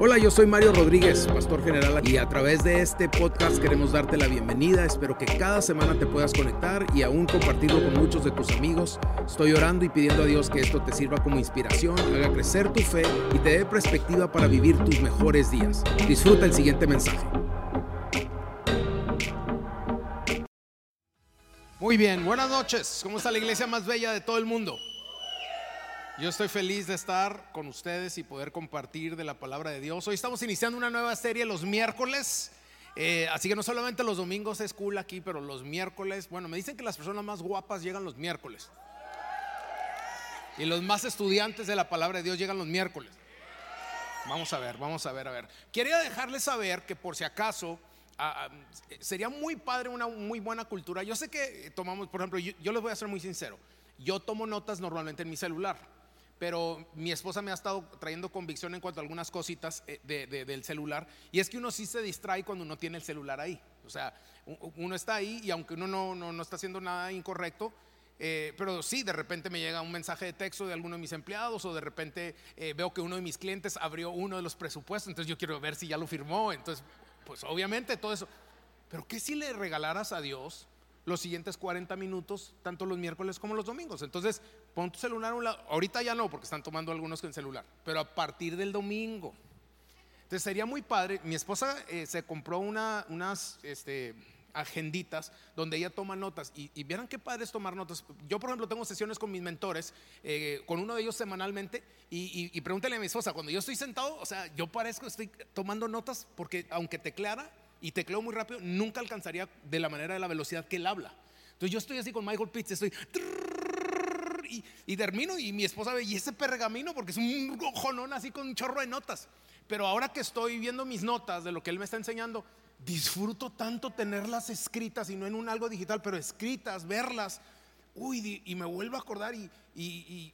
Hola, yo soy Mario Rodríguez, pastor general, y a través de este podcast queremos darte la bienvenida. Espero que cada semana te puedas conectar y aún compartirlo con muchos de tus amigos. Estoy orando y pidiendo a Dios que esto te sirva como inspiración, haga crecer tu fe y te dé perspectiva para vivir tus mejores días. Disfruta el siguiente mensaje. Muy bien, buenas noches. ¿Cómo está la iglesia más bella de todo el mundo? Yo estoy feliz de estar con ustedes y poder compartir de la palabra de Dios. Hoy estamos iniciando una nueva serie los miércoles. Eh, así que no solamente los domingos es cool aquí, pero los miércoles, bueno, me dicen que las personas más guapas llegan los miércoles. Y los más estudiantes de la palabra de Dios llegan los miércoles. Vamos a ver, vamos a ver, a ver. Quería dejarles saber que por si acaso ah, ah, sería muy padre una muy buena cultura. Yo sé que tomamos, por ejemplo, yo les voy a ser muy sincero. Yo tomo notas normalmente en mi celular pero mi esposa me ha estado trayendo convicción en cuanto a algunas cositas eh, del celular. Y es que uno sí se distrae cuando uno tiene el celular ahí. O sea, uno está ahí y aunque uno no, no, está haciendo nada incorrecto, eh, pero sí, de repente me llega un mensaje de texto de alguno de mis empleados o de repente eh, veo que uno de mis clientes abrió uno de los presupuestos, entonces yo quiero ver si ya lo firmó. Entonces, pues obviamente todo eso. Pero ¿qué si le regalaras a Dios los siguientes 40 minutos, tanto los miércoles como los domingos. Entonces, pon tu celular a un lado. Ahorita ya no, porque están tomando algunos con celular, pero a partir del domingo. Entonces, sería muy padre. Mi esposa eh, se compró una, unas este, agenditas donde ella toma notas y, y, vieran qué padre es tomar notas. Yo, por ejemplo, tengo sesiones con mis mentores, eh, con uno de ellos semanalmente, y, y, pregúntale a mi esposa, cuando yo estoy sentado, o sea, yo parezco, estoy tomando notas porque aunque te clara y tecleo muy rápido, nunca alcanzaría de la manera de la velocidad que él habla. Entonces yo estoy así con Michael Pitts, estoy y, termino y mi esposa ve, y ese pergamino, porque es un ojonón así con un chorro de notas. Pero ahora que estoy viendo mis notas de lo que él me está enseñando, disfruto tanto tenerlas escritas y no en un algo digital, pero escritas, verlas. Uy, y me vuelvo a acordar y,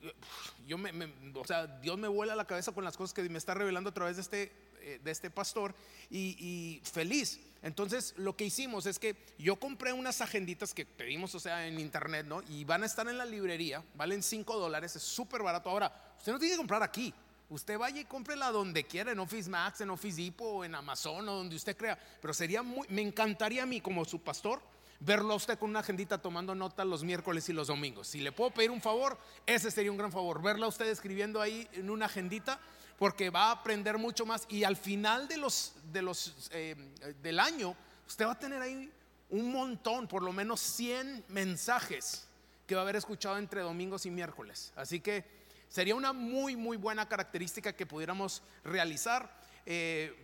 yo me, o sea, Dios me vuela la cabeza con las cosas que me está revelando a través de este de este pastor y, feliz. Entonces lo que hicimos es que yo compré unas agenditas que pedimos, o sea, en internet, ¿no? Y van a estar en la librería, valen 5 dólares, es súper barato. Ahora, usted no tiene que comprar aquí. Usted vaya y cómprela donde quiera, en Office Max, en Office Depot, en Amazon o donde usted crea. Pero sería muy, me encantaría a mí como su pastor verlo a usted con una agendita tomando nota los miércoles y los domingos. Si le puedo pedir un favor, ese sería un gran favor. Verla a usted escribiendo ahí en una agendita porque va a aprender mucho más y al final de los, de los, eh, del año usted va a tener ahí un montón, por lo menos 100 mensajes que va a haber escuchado entre domingos y miércoles. Así que sería una muy, muy buena característica que pudiéramos realizar. Eh,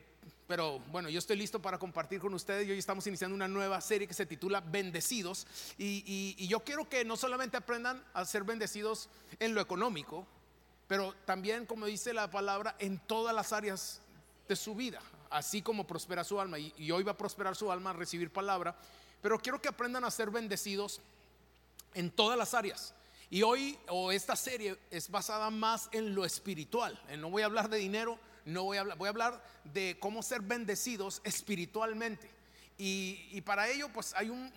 pero bueno, yo estoy listo para compartir con ustedes y hoy estamos iniciando una nueva serie que se titula Bendecidos. y yo quiero que no solamente aprendan a ser bendecidos en lo económico, pero también, como dice la palabra, en todas las áreas de su vida, así como prospera su alma. Y, hoy va a prosperar su alma a recibir palabra. Pero quiero que aprendan a ser bendecidos en todas las áreas. Y hoy, o esta serie, es basada más en lo espiritual. Eh, no voy a hablar de dinero, no voy a hablar, voy a hablar de cómo ser bendecidos espiritualmente. Y, para ello, pues hay un,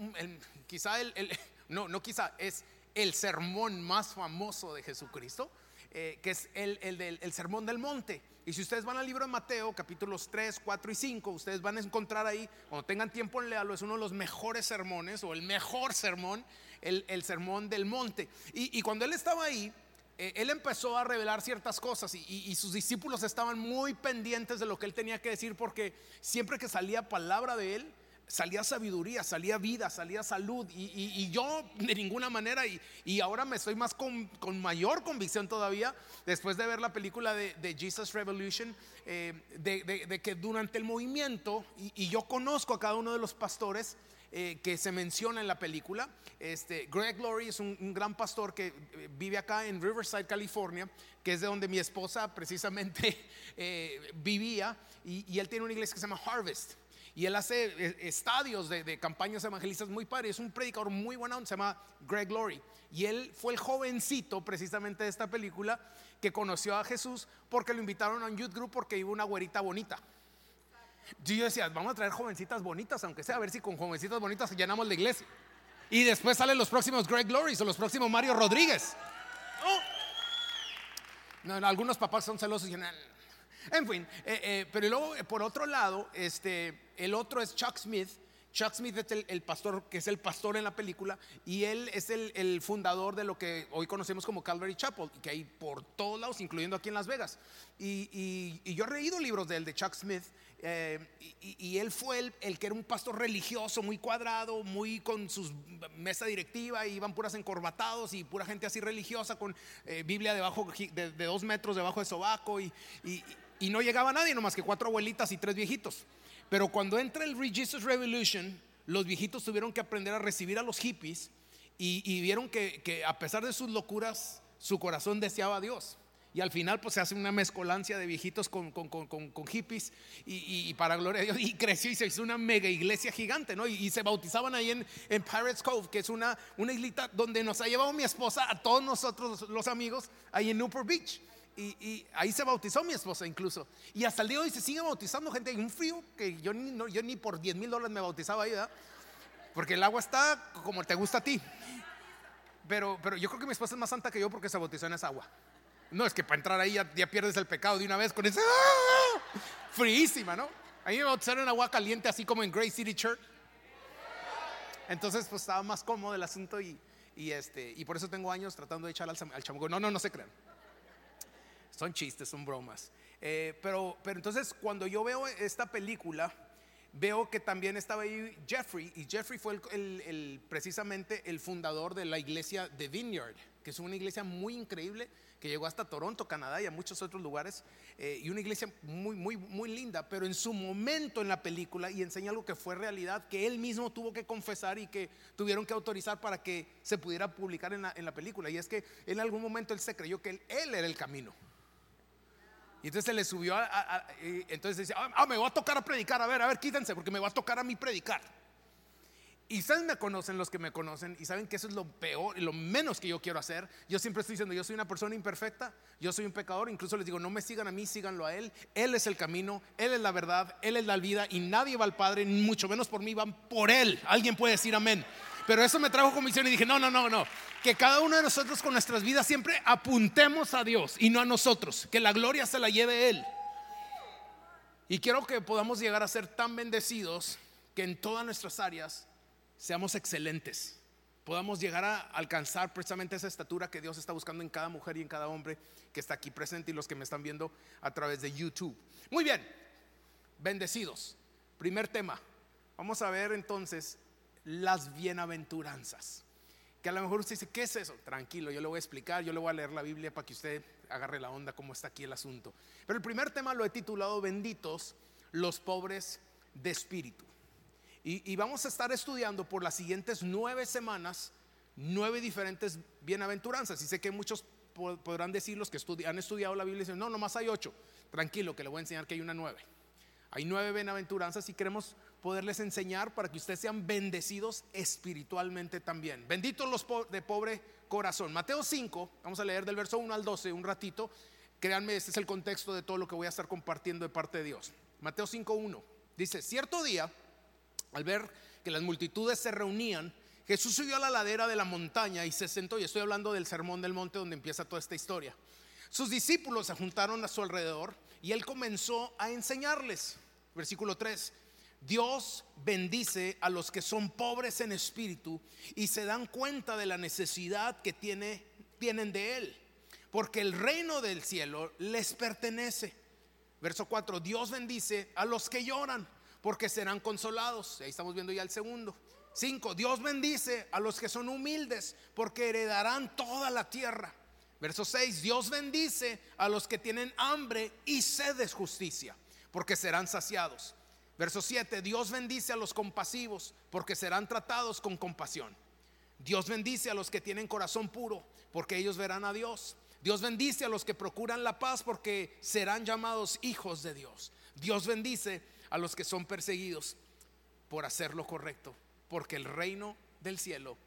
quizá el, no, no quizá, es el sermón más famoso de Jesucristo eh, que es el, el, Sermón del Monte. Y si ustedes van al libro de Mateo, capítulos 3, 4 y 5, ustedes van a encontrar ahí, cuando tengan tiempo leerlo, es uno de los mejores sermones o el mejor sermón, el, Sermón del Monte. Y, cuando él estaba ahí, eh, él empezó a revelar ciertas cosas y, y, sus discípulos estaban muy pendientes de lo que él tenía que decir porque siempre que salía palabra de él, salía sabiduría, salía vida, salía salud y, yo de ninguna manera y, ahora me estoy más con, mayor convicción todavía después de ver la película de, Jesus Revolution, eh, de, que durante el movimiento, y, yo conozco a cada uno de los pastores, eh, que se menciona en la película. Este, Greg Laurie es un, gran pastor que eh, vive acá en Riverside, California, que es de donde mi esposa precisamente vivía, y, y, él tiene una iglesia que se llama Harvest y él hace eh, estadios de, campañas evangelistas muy padres. Es un predicador muy bueno, se llama Greg Laurie. Y él fue el jovencito precisamente de esta película que conoció a Jesús porque lo invitaron a un youth group porque iba una güerita bonita. Yo decía, vamos a traer jovencitas bonitas, aunque sea, a ver si con jovencitas bonitas llenamos la iglesia. Y después salen los próximos Greg Glories o los próximos Mario Rodríguez. algunos papás son celosos y dicen, En fin, eh, eh, pero luego por otro lado, este, el otro es Chuck Smith. Chuck Smith es el, pastor, que es el pastor en la película, y él es el, fundador de lo que hoy conocemos como Calvary Chapel, que hay por todos lados, incluyendo aquí en Las Vegas. Y, yo he leído libros de él, de Chuck Smith, eh, y, él fue el, que era un pastor religioso, muy cuadrado, muy con su mesa directiva, y iban puras encorbatados y pura gente así religiosa con eh, Biblia debajo de, dos metros debajo de sobaco, y, no llegaba nadie, nomás que cuatro abuelitas y tres viejitos. Pero cuando entra el Revolution, los viejitos tuvieron que aprender a recibir a los hippies y, vieron que, que a pesar de sus locuras, su corazón deseaba a Dios. Y al final pues se hace una mezcolancia de viejitos con, hippies y, para gloria de Dios. Y creció y se hizo una mega iglesia gigante, ¿no? Y, se bautizaban ahí en, en, Pirates Cove, que es una, una islita donde nos ha llevado mi esposa, a todos nosotros los amigos, ahí en Newport Beach. Y, ahí se bautizó mi esposa incluso. Y hasta el día de hoy se sigue bautizando gente. Hay un frío que yo ni, yo ni por 10 mil dólares me bautizaba ahí, ¿verdad? Porque el agua está como te gusta a ti. Pero, pero yo creo que mi esposa es más santa que yo porque se bautizó en esa agua. No, es que para entrar ahí ya, pierdes el pecado de una vez con esa ¡ah! fríísima, ¿no? A mí me bautizaron en agua caliente, así como en Grace City Church. Entonces, pues estaba más cómodo el asunto y, este, y por eso tengo años tratando de echar al, al No, no, no se crean. Son chistes, son bromas. Eh, pero, pero entonces, cuando yo veo esta película, veo que también estaba ahí Jeffrey, y Jeffrey fue el, precisamente el fundador de la iglesia de Vineyard, que es una iglesia muy increíble que llegó hasta Toronto, Canadá y a muchos otros lugares, eh, y una iglesia muy, muy, muy linda, pero en su momento en la película, y enseña algo que fue realidad, que él mismo tuvo que confesar y que tuvieron que autorizar para que se pudiera publicar en la, película, y es que en algún momento él se creyó que él, era el camino. Y entonces se le subió a, entonces dice, ah, ah, me va a tocar a predicar, a ver, a ver, quítense, porque me va a tocar a mí predicar. Y ustedes me conocen, los que me conocen, y saben que eso es lo peor y lo menos que yo quiero hacer. Yo siempre estoy diciendo, yo soy una persona imperfecta, yo soy un pecador. Incluso les digo, no me sigan a mí, síganlo a Él. Él es el camino, Él es la verdad, Él es la vida, y nadie va al Padre, mucho menos por mí, van por Él. Alguien puede decir amén. Pero eso me trajo comisión y dije, no, no, no, no. Que cada uno de nosotros con nuestras vidas siempre apuntemos a Dios y no a nosotros. Que la gloria se la lleve Él. Y quiero que podamos llegar a ser tan bendecidos que en todas nuestras áreas seamos excelentes, podamos llegar a alcanzar precisamente esa estatura que Dios está buscando en cada mujer y en cada hombre que está aquí presente y los que me están viendo a través de YouTube. Muy bien, bendecidos. Primer tema. Vamos a ver entonces las bienaventuranzas. Que a lo mejor usted dice, ¿qué es eso? Tranquilo, yo le voy a explicar, yo le voy a leer la Biblia para que usted agarre la onda cómo está aquí el asunto. Pero el primer tema lo he titulado Benditos los pobres de espíritu. Y, vamos a estar estudiando por las siguientes nueve semanas nueve diferentes bienaventuranzas. Y sé que muchos podrán decir los que han estudiado la Biblia y dicen, no, nomás hay ocho. Tranquilo, que le voy a enseñar que hay una nueve. Hay nueve bienaventuranzas y queremos poderles enseñar para que ustedes sean bendecidos espiritualmente también. Benditos los de pobre corazón. Mateo 5, vamos a leer del verso 1 al 12 un ratito. Créanme, este es el contexto de todo lo que voy a estar compartiendo de parte de Dios. Mateo 5, 1. Dice, cierto día al ver que las multitudes se reunían, Jesús subió a la ladera de la montaña y se sentó, y estoy hablando del sermón del monte donde empieza toda esta historia. Sus discípulos se juntaron a su alrededor y él comenzó a enseñarles. Versículo 3. Dios bendice a los que son pobres en espíritu y se dan cuenta de la necesidad que tiene, tienen de Él, porque el reino del cielo les pertenece. Verso 4, Dios bendice a los que lloran porque serán consolados. Ahí estamos viendo ya el segundo. Cinco, Dios bendice a los que son humildes, porque heredarán toda la tierra. Verso 6, Dios bendice a los que tienen hambre y sed de justicia, porque serán saciados. Verso 7, Dios bendice a los compasivos, porque serán tratados con compasión. Dios bendice a los que tienen corazón puro, porque ellos verán a Dios. Dios bendice a los que procuran la paz, porque serán llamados hijos de Dios. Dios bendice a los que son perseguidos por hacer lo correcto, porque el reino del cielo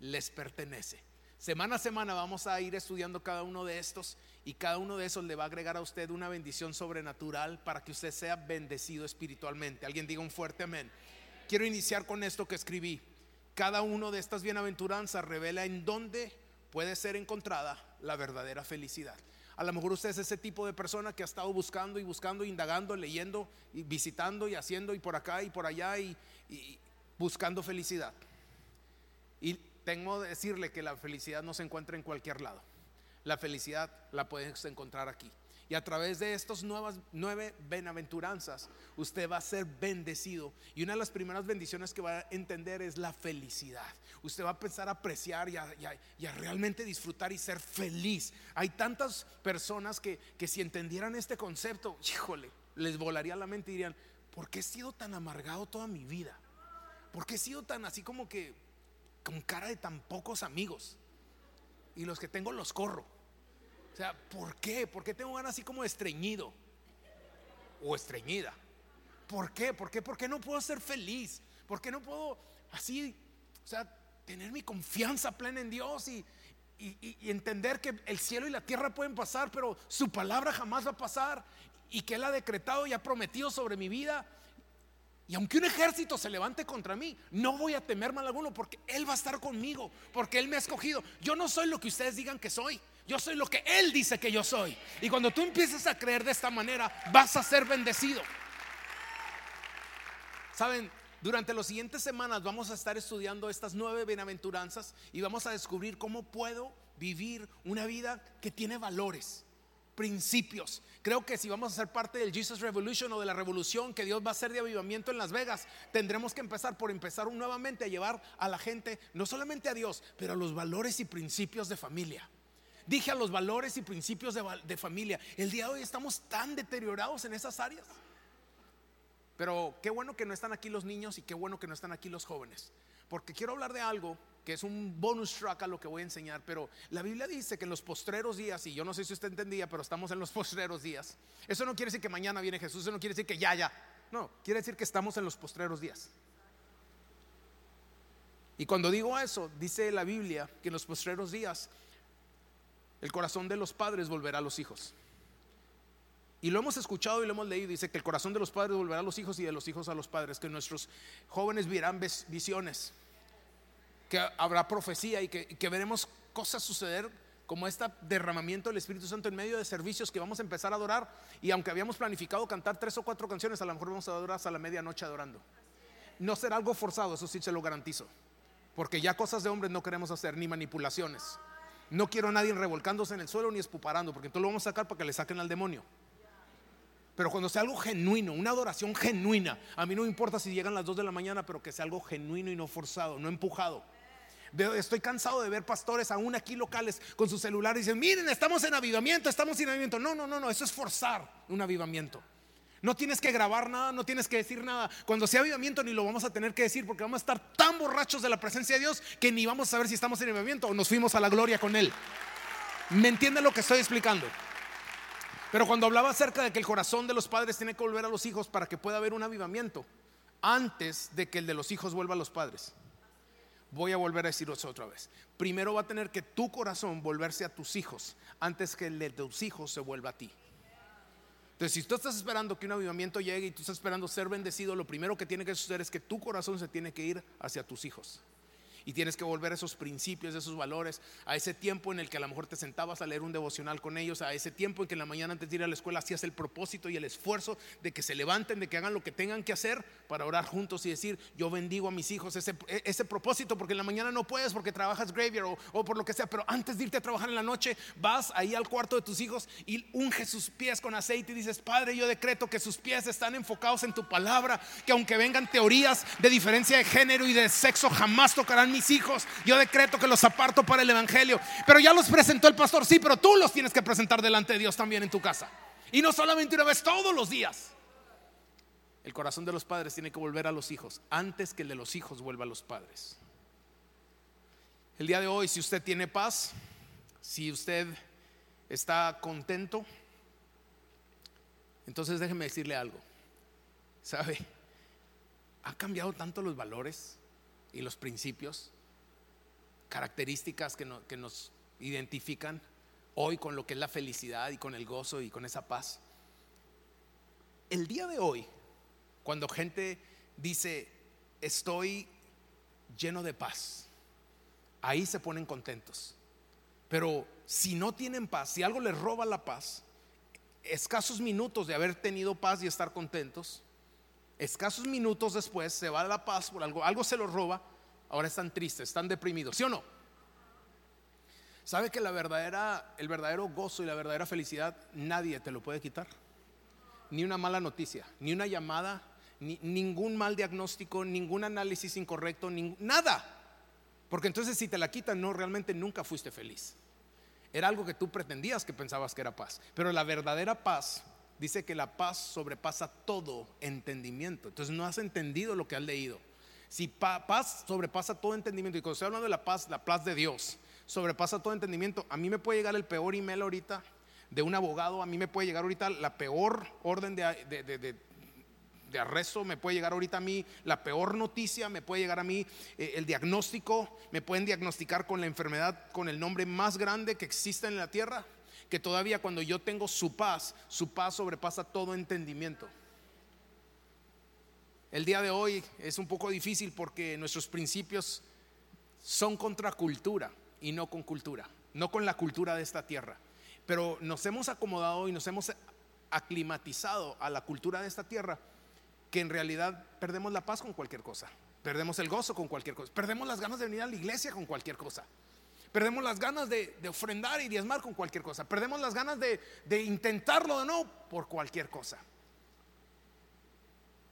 les pertenece. Semana a semana vamos a ir estudiando cada uno de estos y cada uno de esos le va a agregar a usted una bendición sobrenatural para que usted sea bendecido espiritualmente. Alguien diga un fuerte amén. Quiero iniciar con esto que escribí. Cada uno de estas bienaventuranzas revela en dónde puede ser encontrada la verdadera felicidad. A lo mejor usted es ese tipo de persona que ha estado buscando y buscando, indagando, leyendo y visitando y haciendo y por acá y por allá y, y buscando felicidad. Y tengo que decirle que la felicidad no se encuentra en cualquier lado. La felicidad la puedes encontrar aquí. Y a través de estas nuevas nueve benaventuranzas, usted va a ser bendecido. Y una de las primeras bendiciones que va a entender es la felicidad. Usted va a empezar a apreciar y a, realmente disfrutar y ser feliz. Hay tantas personas que, que si entendieran este concepto, híjole, les volaría la mente y dirían, ¿por qué he sido tan amargado toda mi vida? ¿Por qué he sido tan así como que con cara de tan pocos amigos? Y los que tengo los corro. O sea, ¿por qué? ¿Por qué tengo ganas así como estreñido? O estreñida. ¿Por qué? ¿Por qué? ¿Por qué no puedo ser feliz? ¿Por qué no puedo así, o sea, tener mi confianza plena en Dios y, y, entender que el cielo y la tierra pueden pasar, pero su palabra jamás va a pasar y que Él ha decretado y ha prometido sobre mi vida? Y aunque un ejército se levante contra mí, no voy a temer mal alguno porque Él va a estar conmigo, porque Él me ha escogido. Yo no soy lo que ustedes digan que soy. Yo soy lo que Él dice que yo soy. Y cuando tú empieces a creer de esta manera, vas a ser bendecido. Saben, durante las siguientes semanas vamos a estar estudiando estas nueve bienaventuranzas y vamos a descubrir cómo puedo vivir una vida que tiene valores, principios. Creo que si vamos a ser parte del Jesus Revolution o de la revolución que Dios va a hacer de avivamiento en Las Vegas, tendremos que empezar por empezar nuevamente a llevar a la gente, no solamente a Dios, pero a los valores y principios de familia. Dije a los valores y principios de, familia. El día de hoy estamos tan deteriorados en esas áreas. Pero qué bueno que no están aquí los niños y qué bueno que no están aquí los jóvenes. Porque quiero hablar de algo que es un bonus track a lo que voy a enseñar. Pero la Biblia dice que en los postreros días, y yo no sé si usted entendía, pero estamos en los postreros días. Eso no quiere decir que mañana viene Jesús, eso no quiere decir que ya, ya. No, quiere decir que estamos en los postreros días. Y cuando digo eso, dice la Biblia que en los postreros días el corazón de los padres volverá a los hijos. Y lo hemos escuchado y lo hemos leído. Dice que el corazón de los padres volverá a los hijos y de los hijos a los padres. Que nuestros jóvenes verán visiones. Que habrá profecía y que, veremos cosas suceder como este derramamiento del Espíritu Santo en medio de servicios que vamos a empezar a adorar. Y aunque habíamos planificado cantar tres o cuatro canciones, a lo mejor vamos a adorar hasta la medianoche adorando. No será algo forzado, eso sí se lo garantizo. Porque ya cosas de hombres no queremos hacer, ni manipulaciones. No quiero a nadie revolcándose en el suelo ni espuparando, porque entonces lo vamos a sacar para que le saquen al demonio. Pero cuando sea algo genuino, una adoración genuina, a mí no me importa si llegan las 2 de la mañana, pero que sea algo genuino y no forzado, no empujado. Estoy cansado de ver pastores aún aquí locales con sus celulares y dicen, miren, estamos en avivamiento, estamos en avivamiento. No, no, no, no, eso es forzar un avivamiento. No tienes que grabar nada, no tienes que decir nada. Cuando sea avivamiento ni lo vamos a tener que decir porque vamos a estar tan borrachos de la presencia de Dios que ni vamos a saber si estamos en avivamiento o nos fuimos a la gloria con Él. ¿Me entiende lo que estoy explicando? Pero cuando hablaba acerca de que el corazón de los padres tiene que volver a los hijos para que pueda haber un avivamiento, antes de que el de los hijos vuelva a los padres. Voy a volver a decirlo otra vez. Primero va a tener que tu corazón volverse a tus hijos antes que el de tus hijos se vuelva a ti. Entonces, si tú estás esperando que un avivamiento llegue y tú estás esperando ser bendecido, lo primero que tiene que suceder es que tu corazón se tiene que ir hacia tus hijos y tienes que volver a esos principios, a esos valores, a ese tiempo en el que a lo mejor te sentabas a leer un devocional con ellos, a ese tiempo en que en la mañana antes de ir a la escuela hacías el propósito y el esfuerzo de que se levanten, de que hagan lo que tengan que hacer para orar juntos y decir, yo bendigo a mis hijos, ese, e, ese propósito, porque en la mañana no puedes porque trabajas graveyard o, o por lo que sea, pero antes de irte a trabajar en la noche, vas ahí al cuarto de tus hijos y unges sus pies con aceite y dices, Padre, yo decreto que sus pies están enfocados en tu palabra, que aunque vengan teorías de diferencia de género y de sexo, jamás tocarán mis hijos. Yo decreto que los aparto para el Evangelio. Pero ya los presentó el pastor, sí, pero tú los tienes que presentar delante de Dios también en tu casa. Y no solamente una vez, todos los días. El corazón de los padres tiene que volver a los hijos antes que el de los hijos vuelva a los padres. El día de hoy, si usted tiene paz, si usted está contento, entonces déjeme decirle algo. ¿Sabe? Ha cambiado tanto los valores y los principios, características que, nos identifican hoy con lo que es la felicidad y con el gozo y con esa paz. El día de hoy, cuando gente dice, estoy lleno de paz, ahí se ponen contentos. Pero si no tienen paz, si algo les roba la paz, escasos minutos de haber tenido paz y estar contentos, escasos minutos después se va la paz por algo, algo se los roba, ahora están tristes, están deprimidos, ¿sí o no? ¿Sabe que la verdadera, el verdadero gozo y la verdadera felicidad nadie te lo puede quitar? Ni una mala noticia, ni una llamada, ni, ningún mal diagnóstico, ningún análisis incorrecto, nada. Porque entonces si te la quitan, no, realmente nunca fuiste feliz. Era algo que tú pretendías que pensabas que era paz. Pero la verdadera paz dice que la paz sobrepasa todo entendimiento. Entonces no has entendido lo que has leído. Si paz sobrepasa todo entendimiento, y cuando estoy hablando de la paz, la paz de Dios, sobrepasa todo entendimiento. A mí me puede llegar el peor email ahorita de un abogado, a mí me puede llegar ahorita la peor orden de, de arresto, me puede llegar ahorita a mí la peor noticia, me puede llegar a mí eh, el diagnóstico, me pueden diagnosticar con la enfermedad con el nombre más grande que existe en la tierra, que todavía cuando yo tengo su paz, su paz sobrepasa todo entendimiento. El día de hoy es un poco difícil porque nuestros principios son contra cultura y no con cultura, no con la cultura de esta tierra. Pero nos hemos acomodado y nos hemos aclimatizado a la cultura de esta tierra que en realidad perdemos la paz con cualquier cosa, perdemos el gozo con cualquier cosa, perdemos las ganas de venir a la iglesia con cualquier cosa, perdemos las ganas de, ofrendar y diezmar con cualquier cosa, perdemos las ganas de, intentarlo de nuevo por cualquier cosa.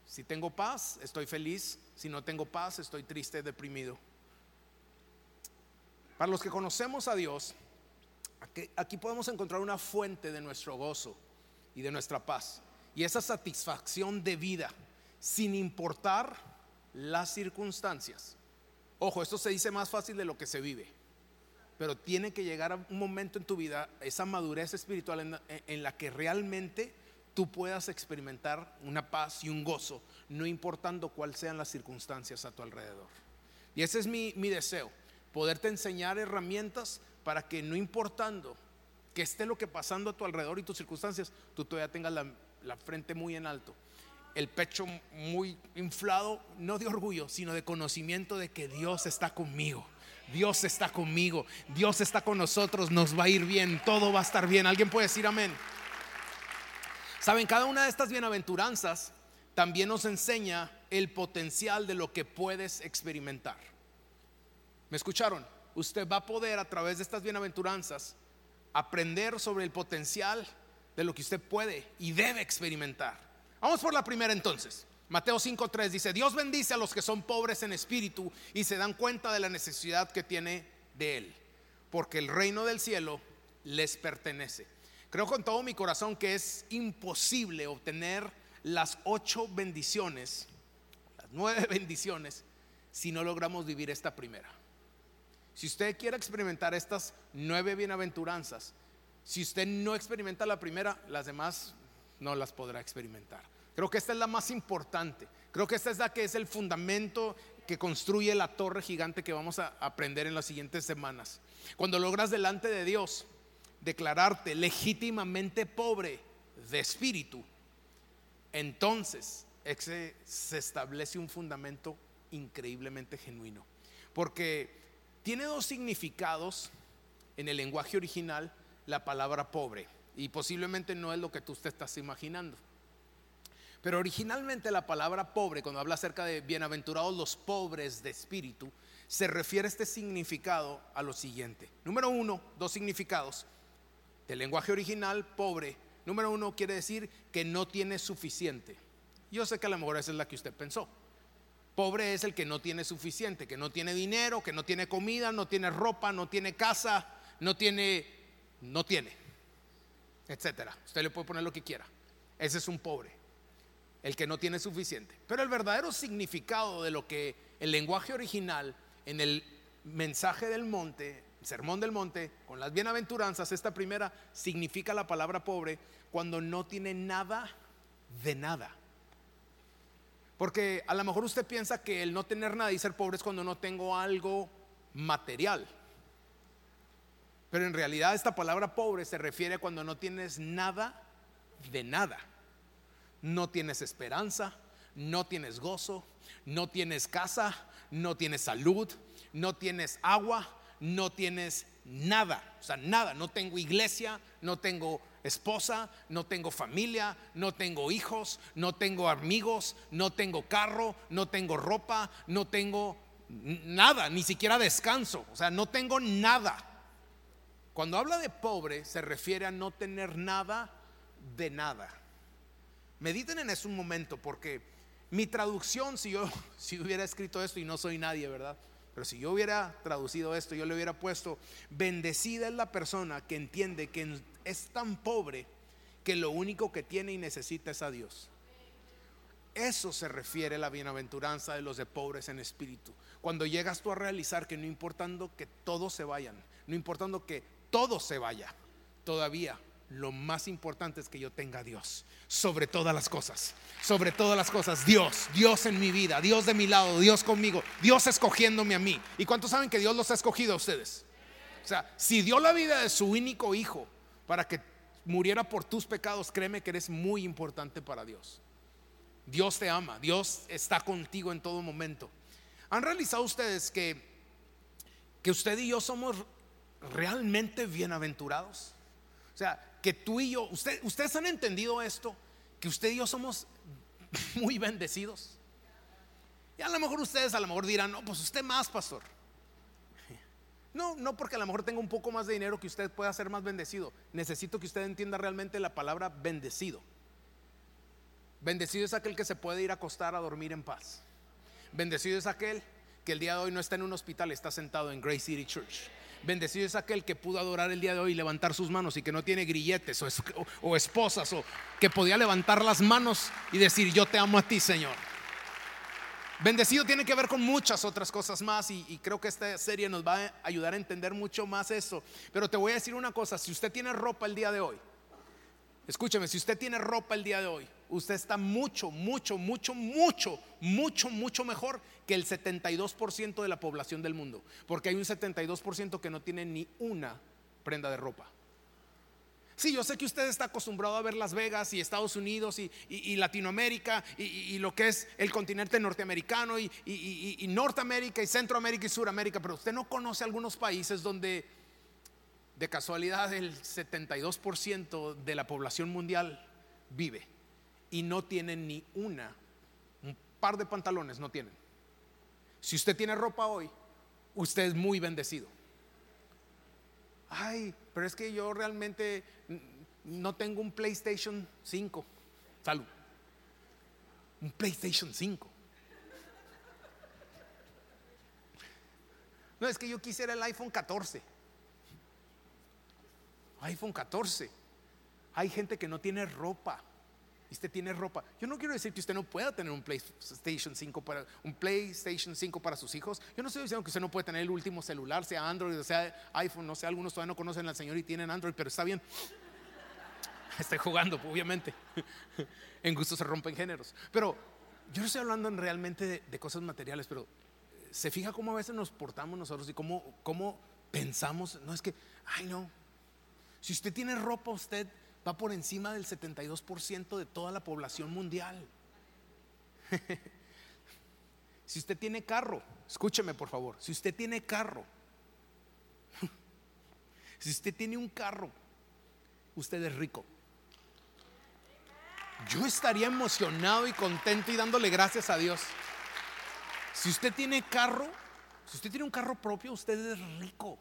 Si tengo paz, estoy feliz. Si no tengo paz, estoy triste, deprimido. Para los que conocemos a Dios, aquí podemos encontrar una fuente de nuestro gozo y de nuestra paz. Y esa satisfacción de vida sin importar las circunstancias. Ojo, esto se dice más fácil de lo que se vive, pero tiene que llegar a un momento en tu vida, esa madurez espiritual en, la que realmente tú puedas experimentar una paz y un gozo, no importando cuáles sean las circunstancias a tu alrededor. Y ese es mi, deseo, poderte enseñar herramientas para que no importando que esté lo que pasando a tu alrededor y tus circunstancias, tú todavía tengas la frente muy en alto el pecho muy inflado, no de orgullo, sino de conocimiento de que Dios está conmigo. Dios está conmigo, Dios está con nosotros, nos va a ir bien, todo va a estar bien. ¿Alguien puede decir amén? Saben, cada una de estas bienaventuranzas también nos enseña el potencial de lo que puedes experimentar. ¿Me escucharon? Usted va a poder a través de estas bienaventuranzas aprender sobre el potencial de lo que usted puede y debe experimentar. Vamos por la primera entonces. Mateo 5.3 dice, Dios bendice a los que son pobres en espíritu y se dan cuenta de la necesidad que tiene de Él, porque el reino del cielo les pertenece. Creo con todo mi corazón que es imposible obtener las ocho bendiciones, las nueve bendiciones, si no logramos vivir esta primera. Si usted quiere experimentar estas nueve bienaventuranzas, si usted no experimenta la primera, las demás no las podrá experimentar. Creo que esta es la más importante. Creo que esta es la que es el fundamento que construye la torre gigante que vamos a aprender en las siguientes semanas. Cuando logras delante de Dios declararte legítimamente pobre de espíritu, entonces se establece un fundamento increíblemente genuino. Porque tiene dos significados en el lenguaje original la palabra pobre. Y posiblemente no es lo que tú te estás imaginando. Pero originalmente la palabra pobre, cuando habla acerca de bienaventurados los pobres de espíritu, se refiere este significado a lo siguiente. Número uno, dos significados. Del lenguaje original, pobre. Número uno quiere decir que no tiene suficiente. Yo sé que a lo mejor esa es la que usted pensó. Pobre es el que no tiene suficiente, que no tiene dinero, que no tiene comida, no tiene ropa, no tiene casa, no tiene, no tiene etcétera. Usted le puede poner lo que quiera. Ese es un pobre, el que no tiene suficiente. Pero el verdadero significado de lo que el lenguaje original en el mensaje del monte, sermón del monte, con las bienaventuranzas, esta primera significa la palabra pobre cuando no tiene nada de nada. Porque a lo mejor usted piensa que el no tener nada y ser pobre es cuando no tengo algo material. Pero en realidad esta palabra pobre se refiere cuando no tienes nada de nada. No tienes esperanza, no tienes gozo, no tienes casa, no tienes salud, no tienes agua, no tienes nada, o sea, nada. No tengo iglesia, no tengo esposa, no tengo familia, no tengo hijos, no tengo amigos, no tengo carro, no tengo ropa, no tengo nada, ni siquiera descanso. O sea, no tengo nada. Cuando habla de pobre, se refiere a no tener nada de nada. Mediten en eso un momento, porque mi traducción, si yo si hubiera escrito esto y no soy nadie, ¿verdad? Pero si yo hubiera traducido esto, yo le hubiera puesto, bendecida es la persona que entiende que es tan pobre que lo único que tiene y necesita es a Dios. Eso se refiere a la bienaventuranza de los de pobres en espíritu. Cuando llegas tú a realizar que no importando que todos se vayan, no importando que todo se vaya, todavía lo más importante es que yo tenga a Dios sobre todas las cosas. Sobre todas las cosas, Dios, Dios en mi vida, Dios de mi lado, Dios conmigo, Dios escogiéndome a mí. ¿Y cuántos saben que Dios los ha escogido a ustedes? O sea, si dio la vida de su único hijo para que muriera por tus pecados, créeme que eres muy importante para Dios. Dios te ama, Dios está contigo en todo momento. ¿Han realizado ustedes que, que usted y yo somos realmente bienaventurados? O sea, que tú y yo, ustedes han entendido esto, que usted y yo somos muy bendecidos. Y a lo mejor ustedes a lo mejor dirán, no, pues usted más, pastor. No, no porque a lo mejor tenga un poco más de dinero que usted pueda ser más bendecido. Necesito que usted entienda realmente la palabra bendecido. Bendecido es aquel que se puede ir a acostar a dormir en paz. Bendecido es aquel que el día de hoy no está en un hospital, está sentado en Grace City Church. Bendecido es aquel que pudo adorar el día de hoy y levantar sus manos y que no tiene grilletes o, esposas o que podía levantar las manos y decir yo te amo a ti Señor. Bendecido tiene que ver con muchas otras cosas más y, y, creo que esta serie nos va a ayudar a entender mucho más eso. Pero te voy a decir una cosa, si usted tiene ropa el día de hoy, escúcheme, si usted tiene ropa el día de hoy, usted está mucho, mucho, mucho, mucho, mucho, mucho mejor que el 72% de la población del mundo. Porque hay un 72% que no tiene ni una prenda de ropa. Sí, yo sé que usted está acostumbrado a ver Las Vegas y Estados Unidos y, Latinoamérica y, lo que es el continente norteamericano y, Norteamérica y Centroamérica y Suramérica, pero usted no conoce algunos países donde de casualidad el 72% de la población mundial vive y no tienen ni una, un par de pantalones no tienen. Si usted tiene ropa hoy, usted es muy bendecido. Ay, pero es que yo realmente no tengo un PlayStation 5. Salud. Un PlayStation 5. No, es que yo quisiera el iPhone 14. iPhone 14. Hay gente que no tiene ropa y usted tiene ropa. Yo no quiero decir que usted no pueda tener un PlayStation 5 para un PlayStation 5 para sus hijos. Yo no estoy diciendo que usted no puede tener el último celular, sea Android, sea iPhone, no sé, algunos todavía no conocen al Señor y tienen Android, pero está bien. Estoy jugando, obviamente. En gusto se rompen géneros. Pero yo no estoy hablando realmente de, cosas materiales, pero eh, se fija cómo a veces nos portamos nosotros y cómo, cómo pensamos. No es que, ay no, si usted tiene ropa, usted va por encima del 72% de toda la población mundial. si usted tiene carro, escúcheme por favor, si usted tiene carro, si usted tiene un carro, usted es rico. Yo estaría emocionado y contento y dándole gracias a Dios. Si usted tiene carro, si usted tiene un carro propio, usted es rico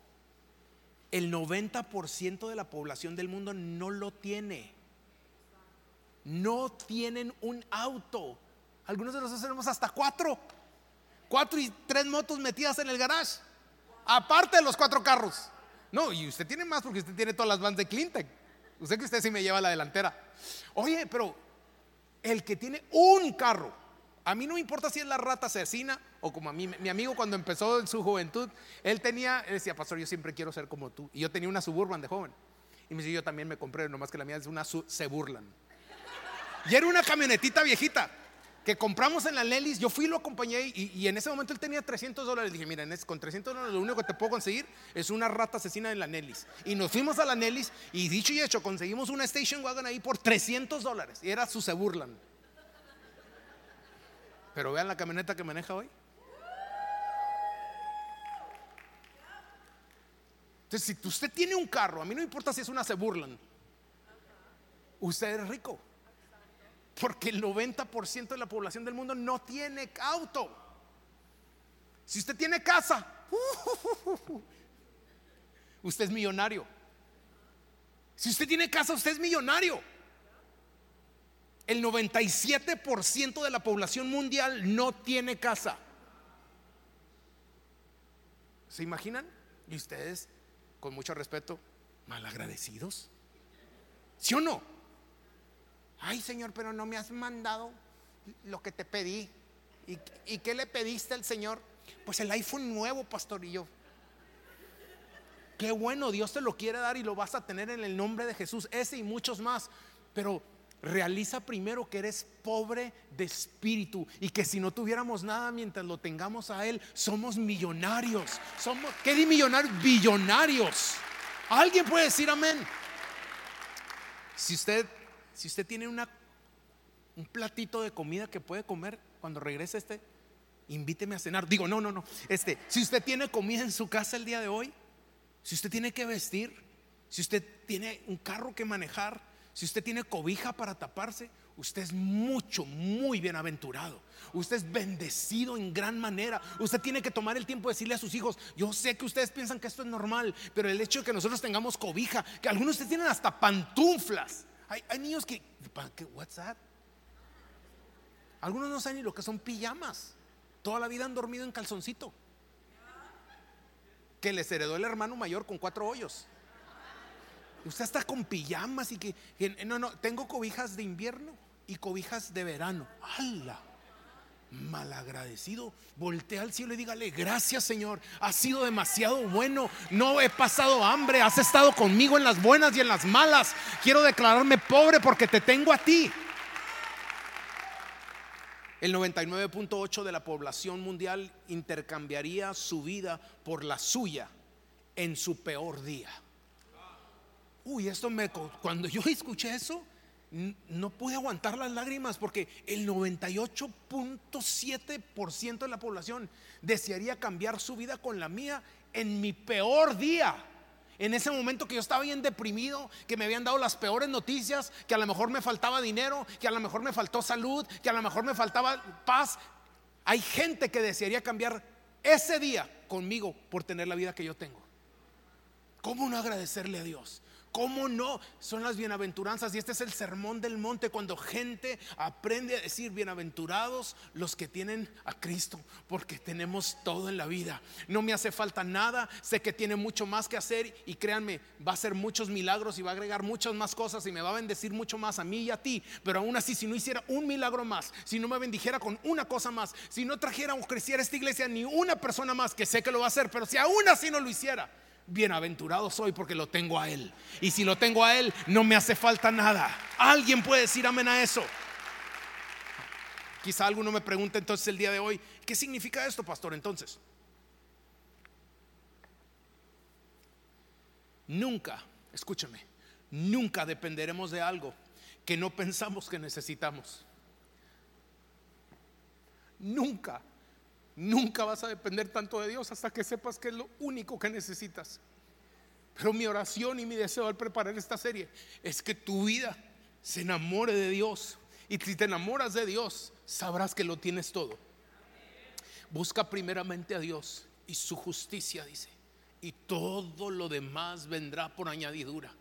el 90% de la población del mundo no lo tiene. No tienen un auto. Algunos de nosotros tenemos hasta cuatro. Cuatro y tres motos metidas en el garage. Aparte de los cuatro carros. No, y usted tiene más porque usted tiene todas las vans de Clinton. Usted que usted sí me lleva a la delantera. Oye, pero el que tiene un carro a mí no me importa si es la rata asesina o como a mí, mi amigo cuando empezó en su juventud, él tenía, él decía, pastor, yo siempre quiero ser como tú. Y yo tenía una suburban de joven. Y me dice, yo también me compré, nomás que la mía es una, se burlan. Y era una camionetita viejita que compramos en la Lelis. Yo fui y lo acompañé y, en ese momento él tenía 300 dólares. Dije, mira, con 300 dólares lo único que te puedo conseguir es una rata asesina en la Nelis. Y nos fuimos a la Nelis y dicho y hecho, conseguimos una station wagon ahí por 300 dólares. Y era su se burlan. Pero vean la camioneta que maneja hoy. Entonces, si usted tiene un carro, a mí no importa si es una se burlan, usted es rico. Porque el 90% de la población del mundo no tiene auto. Si usted tiene casa, usted es millonario. Si usted tiene casa, usted es millonario. El 97% de la población mundial no tiene casa. ¿Se imaginan? Y ustedes, con mucho respeto, malagradecidos. ¿Sí o no? Ay, Señor, pero no me has mandado lo que te pedí. ¿Y, y qué le pediste al Señor? Pues el iPhone nuevo, pastorillo. Qué bueno, Dios te lo quiere dar y lo vas a tener en el nombre de Jesús, ese y muchos más. Pero realiza primero que eres pobre de espíritu y que si no tuviéramos nada mientras lo tengamos a Él, somos millonarios. Somos, ¿qué di millonarios? Billonarios. ¿Alguien puede decir amén? Si usted, si usted tiene una, un platito de comida que puede comer cuando regrese este, invíteme a cenar. Digo, no, no, no. Este, si usted tiene comida en su casa el día de hoy, si usted tiene que vestir, si usted tiene un carro que manejar, si usted tiene cobija para taparse, usted es mucho, muy bienaventurado. Usted es bendecido en gran manera. Usted tiene que tomar el tiempo de decirle a sus hijos, yo sé que ustedes piensan que esto es normal, pero el hecho de que nosotros tengamos cobija, que algunos de ustedes tienen hasta pantuflas. Hay, niños que, ¿qué, what's? Algunos no saben ni lo que son pijamas. Toda la vida han dormido en calzoncito. Que les heredó el hermano mayor con cuatro hoyos. Usted está con pijamas y que, no, no, tengo cobijas de invierno y cobijas de verano. ¡Hala! Malagradecido, voltea al cielo y dígale, gracias Señor, has sido demasiado bueno, no he pasado hambre, has estado conmigo en las buenas y en las malas. Quiero declararme pobre porque te tengo a ti. El 99.8 de la población mundial intercambiaría su vida por la suya en su peor día. Uy, esto me. Cuando yo escuché eso, no pude aguantar las lágrimas porque el 98.7% de la población desearía cambiar su vida con la mía en mi peor día. En ese momento que yo estaba bien deprimido, que me habían dado las peores noticias, que a lo mejor me faltaba dinero, que a lo mejor me faltó salud, que a lo mejor me faltaba paz. Hay gente que desearía cambiar ese día conmigo por tener la vida que yo tengo. ¿Cómo no agradecerle a Dios? ¿Cómo no? Son las bienaventuranzas y este es el sermón del monte cuando gente aprende a decir bienaventurados los que tienen a Cristo, porque tenemos todo en la vida. No me hace falta nada, sé que tiene mucho más que hacer y créanme, va a hacer muchos milagros y va a agregar muchas más cosas y me va a bendecir mucho más a mí y a ti. Pero aún así, si no hiciera un milagro más, si no me bendijera con una cosa más, si no trajera o creciera esta iglesia ni una persona más, que sé que lo va a hacer, pero si aún así no lo hiciera bienaventurado soy porque lo tengo a Él. Y si lo tengo a Él, no me hace falta nada. ¿Alguien puede decir amén a eso? Quizá alguno me pregunte entonces el día de hoy, ¿qué significa esto, pastor? Entonces, nunca, escúchame, nunca dependeremos de algo que no pensamos que necesitamos. Nunca Nunca vas a depender tanto de Dios hasta que sepas que es lo único que necesitas. Pero mi oración y mi deseo al preparar esta serie es que tu vida se enamore de Dios. Y si te enamoras de Dios, sabrás que lo tienes todo. Busca primeramente a Dios y su justicia, dice. Y todo lo demás vendrá por añadidura.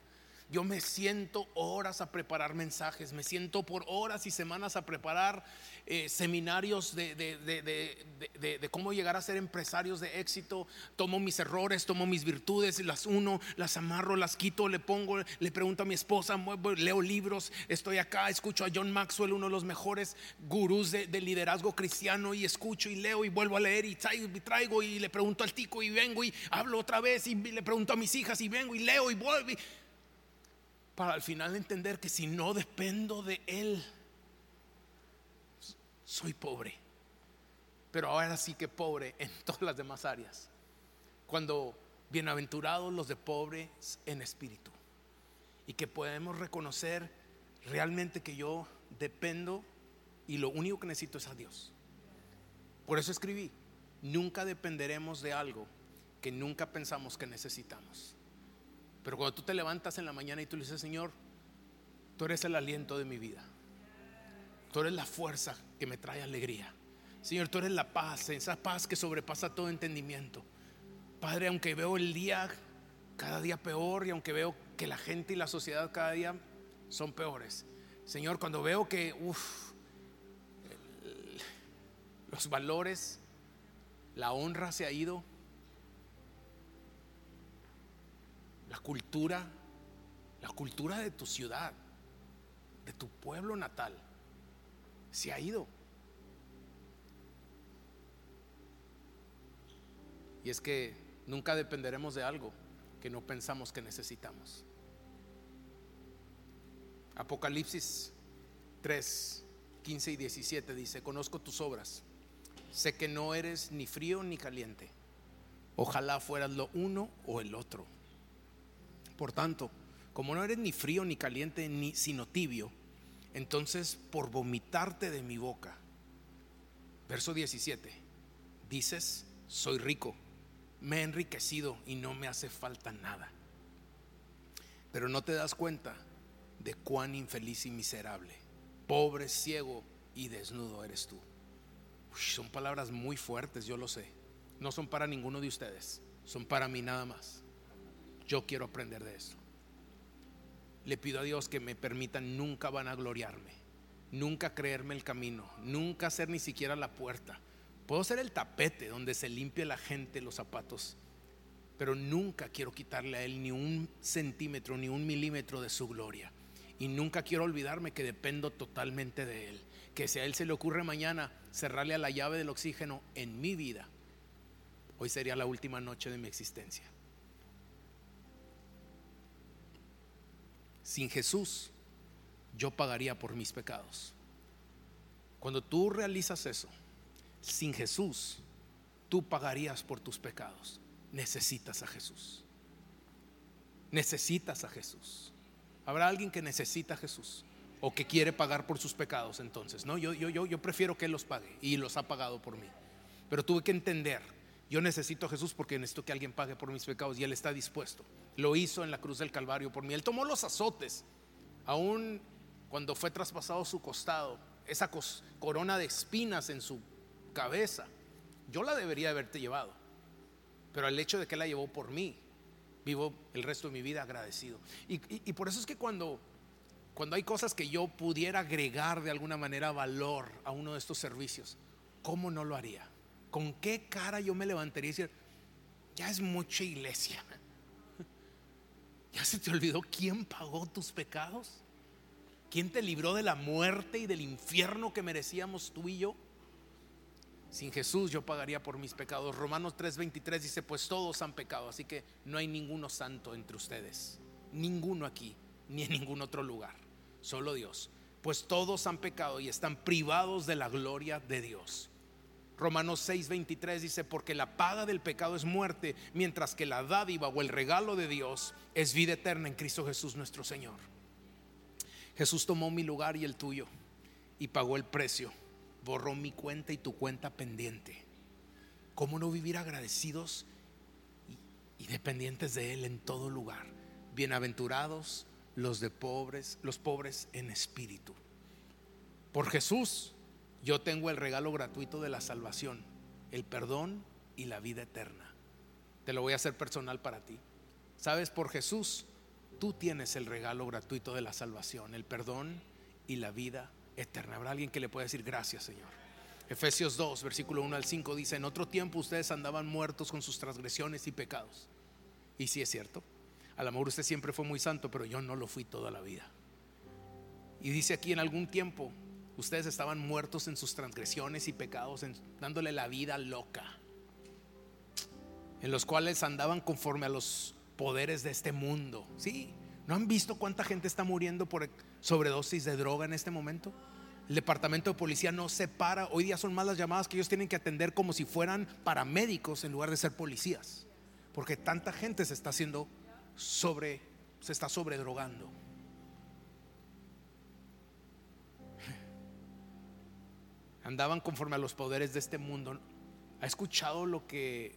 Yo me siento horas a preparar mensajes, me siento por horas y semanas a preparar eh, seminarios de, de, cómo llegar a ser empresarios de éxito. Tomo mis errores, tomo mis virtudes, las uno, las amarro, las quito, le pongo, le pregunto a mi esposa, leo libros, estoy acá, escucho a John Maxwell, uno de los mejores gurús de, liderazgo cristiano, y escucho y leo y vuelvo a leer y traigo, y y le pregunto al tico y vengo y hablo otra vez y le pregunto a mis hijas y vengo y leo y vuelvo para al final entender que si no dependo de Él, soy pobre. Pero ahora sí que pobre en todas las demás áreas. Cuando bienaventurados los de pobres en espíritu. Y que podemos reconocer realmente que yo dependo y lo único que necesito es a Dios. Por eso escribí, nunca dependeremos de algo que nunca pensamos que necesitamos. Pero cuando tú te levantas en la mañana y tú le dices, Señor, tú eres el aliento de mi vida. Tú eres la fuerza que me trae alegría. Señor, tú eres la paz, esa paz que sobrepasa todo entendimiento. Padre, aunque veo el día cada día peor y aunque veo que la gente y la sociedad cada día son peores. Señor, cuando veo que los valores, la honra se ha ido, la cultura, la cultura de tu ciudad, de tu pueblo natal, se ha ido. Y es que nunca dependeremos de algo que no pensamos que necesitamos. Apocalipsis 3, 15 y 17 dice, conozco tus obras, sé que no eres ni frío ni caliente, ojalá fueras lo uno o el otro. Por tanto, como no eres ni frío ni caliente, ni sino tibio, entonces por vomitarte de mi boca, verso 17, dices, soy rico, me he enriquecido y no me hace falta nada. Pero no te das cuenta de cuán infeliz y miserable, pobre, ciego y desnudo eres tú. son palabras muy fuertes, yo lo sé. No son para ninguno de ustedes, son para mí nada más. Yo quiero aprender de eso. Le pido a Dios que me permita nunca vanagloriarme, nunca creerme el camino, nunca ser ni siquiera la puerta. Puedo ser el tapete donde se limpie la gente los zapatos, pero nunca quiero quitarle a Él ni un centímetro, ni un milímetro de su gloria. Y nunca quiero olvidarme que dependo totalmente de Él. Que si a Él se le ocurre mañana cerrarle a la llave del oxígeno en mi vida, hoy sería la última noche de mi existencia. Sin Jesús, yo pagaría por mis pecados. Cuando tú realizas eso, sin Jesús, tú pagarías por tus pecados. Necesitas a Jesús. Necesitas a Jesús. ¿Habrá alguien que necesita a Jesús? O que quiere pagar por sus pecados entonces. No, yo, yo, yo, prefiero que Él los pague y los ha pagado por mí. Pero tuve que entender, yo necesito a Jesús porque necesito que alguien pague por mis pecados y Él está dispuesto. Lo hizo en la cruz del Calvario por mí. Él tomó los azotes, aún cuando fue traspasado su costado, esa corona de espinas en su cabeza. Yo la debería haberte llevado. Pero el hecho de que la llevó por mí, vivo el resto de mi vida agradecido. Y, por eso es que cuando, cuando hay cosas que yo pudiera agregar de alguna manera valor a uno de estos servicios, ¿cómo no lo haría? ¿Con qué cara yo me levantaría y decir, ya es mucha iglesia? ¿Ya se te olvidó quién pagó tus pecados? ¿Quién te libró de la muerte y del infierno que merecíamos tú y yo? Sin Jesús yo pagaría por mis pecados. Romanos 3:23 dice, pues todos han pecado, así que no hay ninguno santo entre ustedes. Ninguno aquí, ni en ningún otro lugar. Solo Dios. Pues todos han pecado y están privados de la gloria de Dios. Romanos 6:23 dice, porque la paga del pecado es muerte, mientras que la dádiva o el regalo de Dios es vida eterna en Cristo Jesús nuestro Señor. Jesús tomó mi lugar y el tuyo y pagó el precio borró mi cuenta y tu cuenta pendiente. ¿Cómo no vivir agradecidos y, dependientes de Él en todo lugar? Bienaventurados los de pobres, los pobres en espíritu. Por Jesús, yo tengo el regalo gratuito de la salvación, el perdón y la vida eterna. Te lo voy a hacer personal para ti. ¿Sabes? Por Jesús, tú tienes el regalo gratuito de la salvación, el perdón y la vida eterna. Habrá alguien que le pueda decir gracias, Señor. Efesios 2, versículo 1 al 5 dice, en otro tiempo ustedes andaban muertos con sus transgresiones y pecados. Y si es cierto, a lo mejor usted siempre fue muy santo, pero yo no lo fui toda la vida. Y dice aquí, en algún tiempo ustedes estaban muertos en sus transgresiones y pecados, dándole la vida loca, en los cuales andaban conforme a los poderes de este mundo. Sí, ¿no han visto cuánta gente está muriendo por sobredosis de droga en este momento? El departamento de policía no se para. Hoy día son más las llamadas que ellos tienen que atender como si fueran paramédicos en lugar de ser policías. Porque tanta gente se está haciendo sobre, se está sobredrogando. Andaban conforme a los poderes de este mundo. ¿Ha escuchado lo que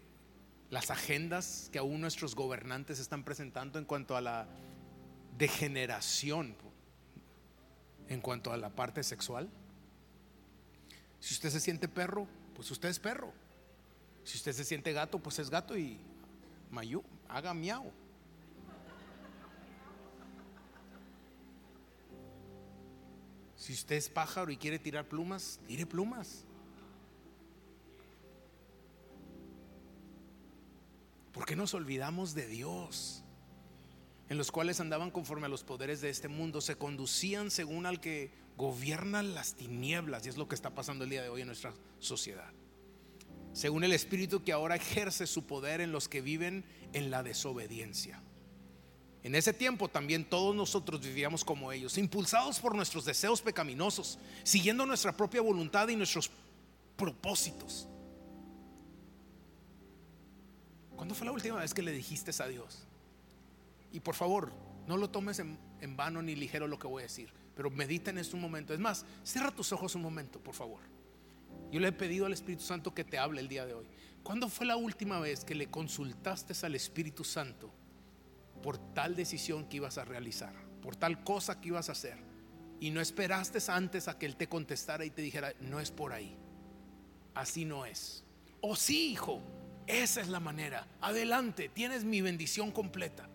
las agendas que aún nuestros gobernantes están presentando en cuanto a la degeneración, en cuanto a la parte sexual. Si usted se siente perro, pues usted es perro. Si usted se siente gato, pues es gato y mayú, haga miau. Si usted es pájaro y quiere tirar plumas, tire plumas. ¿Por qué nos olvidamos de Dios? En los cuales andaban conforme a los poderes de este mundo, se conducían según al que gobierna las tinieblas, y es lo que está pasando el día de hoy en nuestra sociedad. Según el Espíritu que ahora ejerce su poder en los que viven en la desobediencia. En ese tiempo también todos nosotros vivíamos como ellos, impulsados por nuestros deseos pecaminosos, siguiendo nuestra propia voluntad y nuestros propósitos. ¿Cuándo fue la última vez que le dijiste a Dios? Y por favor, no lo tomes en, vano ni ligero lo que voy a decir, pero medita en este momento. Es más, cierra tus ojos un momento, por favor. Yo le he pedido al Espíritu Santo que te hable el día de hoy. ¿Cuándo fue la última vez que le consultaste al Espíritu Santo por tal decisión que ibas a realizar, por tal cosa que ibas a hacer. Y no esperaste antes a que Él te contestara y te dijera, no es por ahí. Así no es. O sí, hijo, esa es la manera. Adelante, tienes mi bendición completa.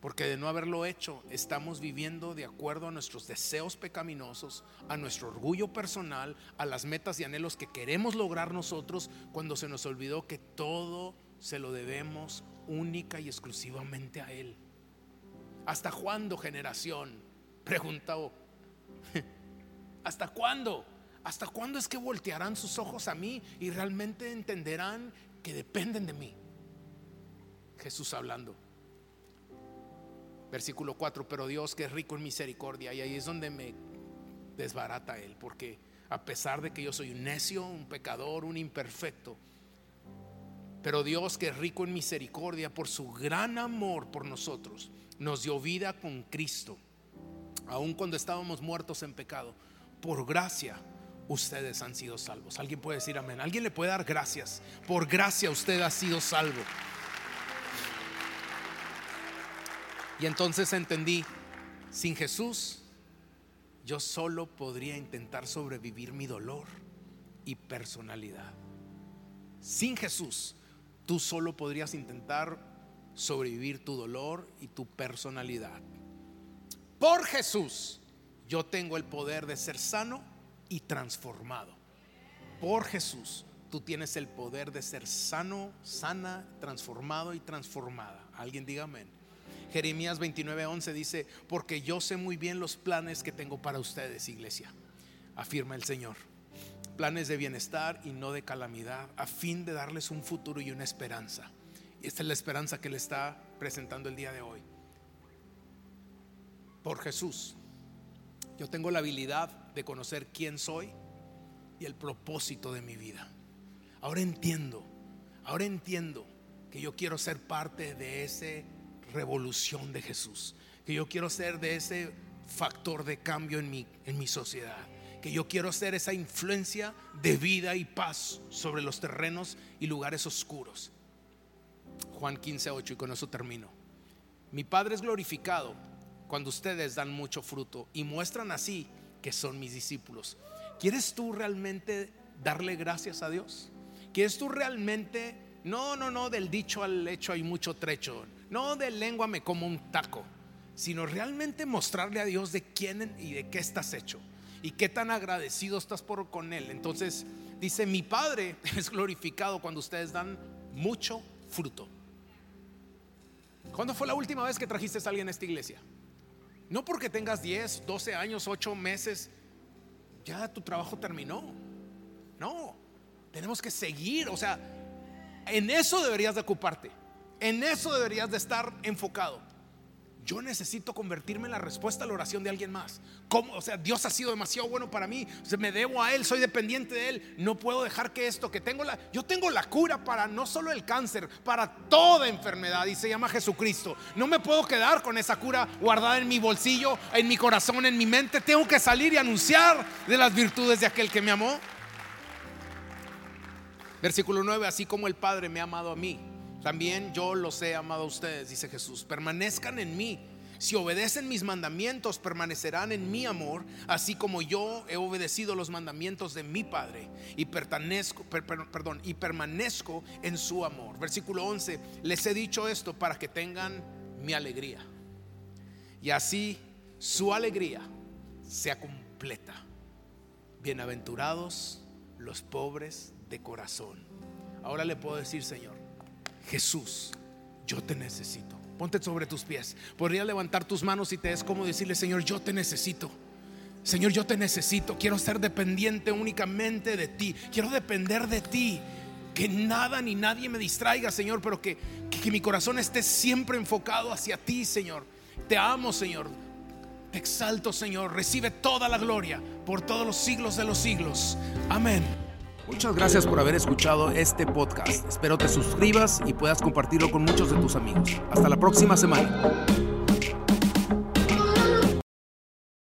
Porque de no haberlo hecho, estamos viviendo de acuerdo a nuestros deseos pecaminosos, a nuestro orgullo personal, a las metas y anhelos que queremos lograr nosotros, cuando se nos olvidó que todo se lo debemos única y exclusivamente a Él. ¿Hasta cuándo generación? Preguntó. ¿Hasta cuándo? ¿Hasta cuándo es que voltearán sus ojos a mí y realmente entenderán que dependen de mí? Jesús hablando. Versículo 4, pero Dios que es rico en misericordia, y ahí es donde me desbarata Él, porque a pesar de que yo soy un necio, un pecador, un imperfecto, pero Dios, que es rico en misericordia, por su gran amor por nosotros, nos dio vida con Cristo, aun cuando estábamos muertos en pecado. Por gracia, ustedes han sido salvos. ¿Alguien puede decir amén? ¿Alguien le puede dar gracias? Por gracia usted ha sido salvo. Y entonces entendí, sin Jesús, yo solo podría intentar sobrevivir mi dolor y personalidad. Sin Jesús, tú solo podrías intentar sobrevivir tu dolor y tu personalidad. Por Jesús, yo tengo el poder de ser sano y transformado. Por Jesús, tú tienes el poder de ser sano, sana, transformado y transformada. Alguien diga amén. Jeremías 29:11 dice, porque yo sé muy bien los planes que tengo para ustedes, iglesia, afirma el Señor planes de bienestar y no de calamidad, a fin de darles un futuro y una esperanza. Y esta es la esperanza que le está presentando el día de hoy. Por Jesús, yo tengo la habilidad de conocer quién soy y el propósito de mi vida. Ahora entiendo, ahora entiendo que yo quiero ser parte de esa revolución de Jesús, que yo quiero ser de ese factor de cambio en mi, en mi sociedad que yo quiero ser esa influencia de vida y paz sobre los terrenos y lugares oscuros. Juan 15, 8 y con eso termino. Mi Padre es glorificado cuando ustedes dan mucho fruto y muestran así que son mis discípulos. ¿Quieres tú realmente darle gracias a Dios? ¿Quieres tú realmente, no, no, no, del dicho al hecho hay mucho trecho, no de lengua me como un taco, sino realmente mostrarle a Dios de quién y de qué estás hecho? Y qué tan agradecido estás por con Él. Entonces dice, mi Padre es glorificado cuando ustedes dan mucho fruto. ¿Cuándo fue la última vez que trajiste a alguien a esta iglesia? No porque tengas 10, 12 años, 8 meses, ya tu trabajo terminó. No, tenemos que seguir. O sea, en eso deberías de ocuparte. En eso deberías de estar enfocado yo necesito convertirme en la respuesta a la oración de alguien más. ¿Cómo? O sea, Dios ha sido demasiado bueno para mí. me debo a Él, soy dependiente de Él. No puedo dejar que esto, que tengo la, yo tengo la cura para no solo el cáncer, para toda enfermedad y se llama Jesucristo. No me puedo quedar con esa cura guardada en mi bolsillo, en mi corazón, en mi mente. Tengo que salir y anunciar de las virtudes de aquel que me amó. Versículo 9, así como el Padre me ha amado a mí, también yo los he amado a ustedes, dice Jesús. Permanezcan en mí. Si obedecen mis mandamientos, permanecerán en mi amor, así como yo he obedecido los mandamientos de mi Padre y pertenezco, perdón, y permanezco en su amor. Versículo 11, les he dicho esto para que tengan mi alegría. Y así su alegría sea completa. Bienaventurados los pobres de corazón. Ahora le puedo decir, Señor, Jesús, yo te necesito. Ponte sobre tus pies. Podría levantar tus manos y te es como decirle, Señor, yo te necesito. Señor, yo te necesito. Quiero ser dependiente únicamente de ti. Quiero depender de ti. Que nada ni nadie me distraiga, Señor, pero que, que, mi corazón esté siempre enfocado hacia ti, Señor. Te amo, Señor. Te exalto, Señor. Recibe toda la gloria por todos los siglos de los siglos. Amén. Muchas gracias por haber escuchado este podcast. Espero te suscribas y puedas compartirlo con muchos de tus amigos. Hasta la próxima semana.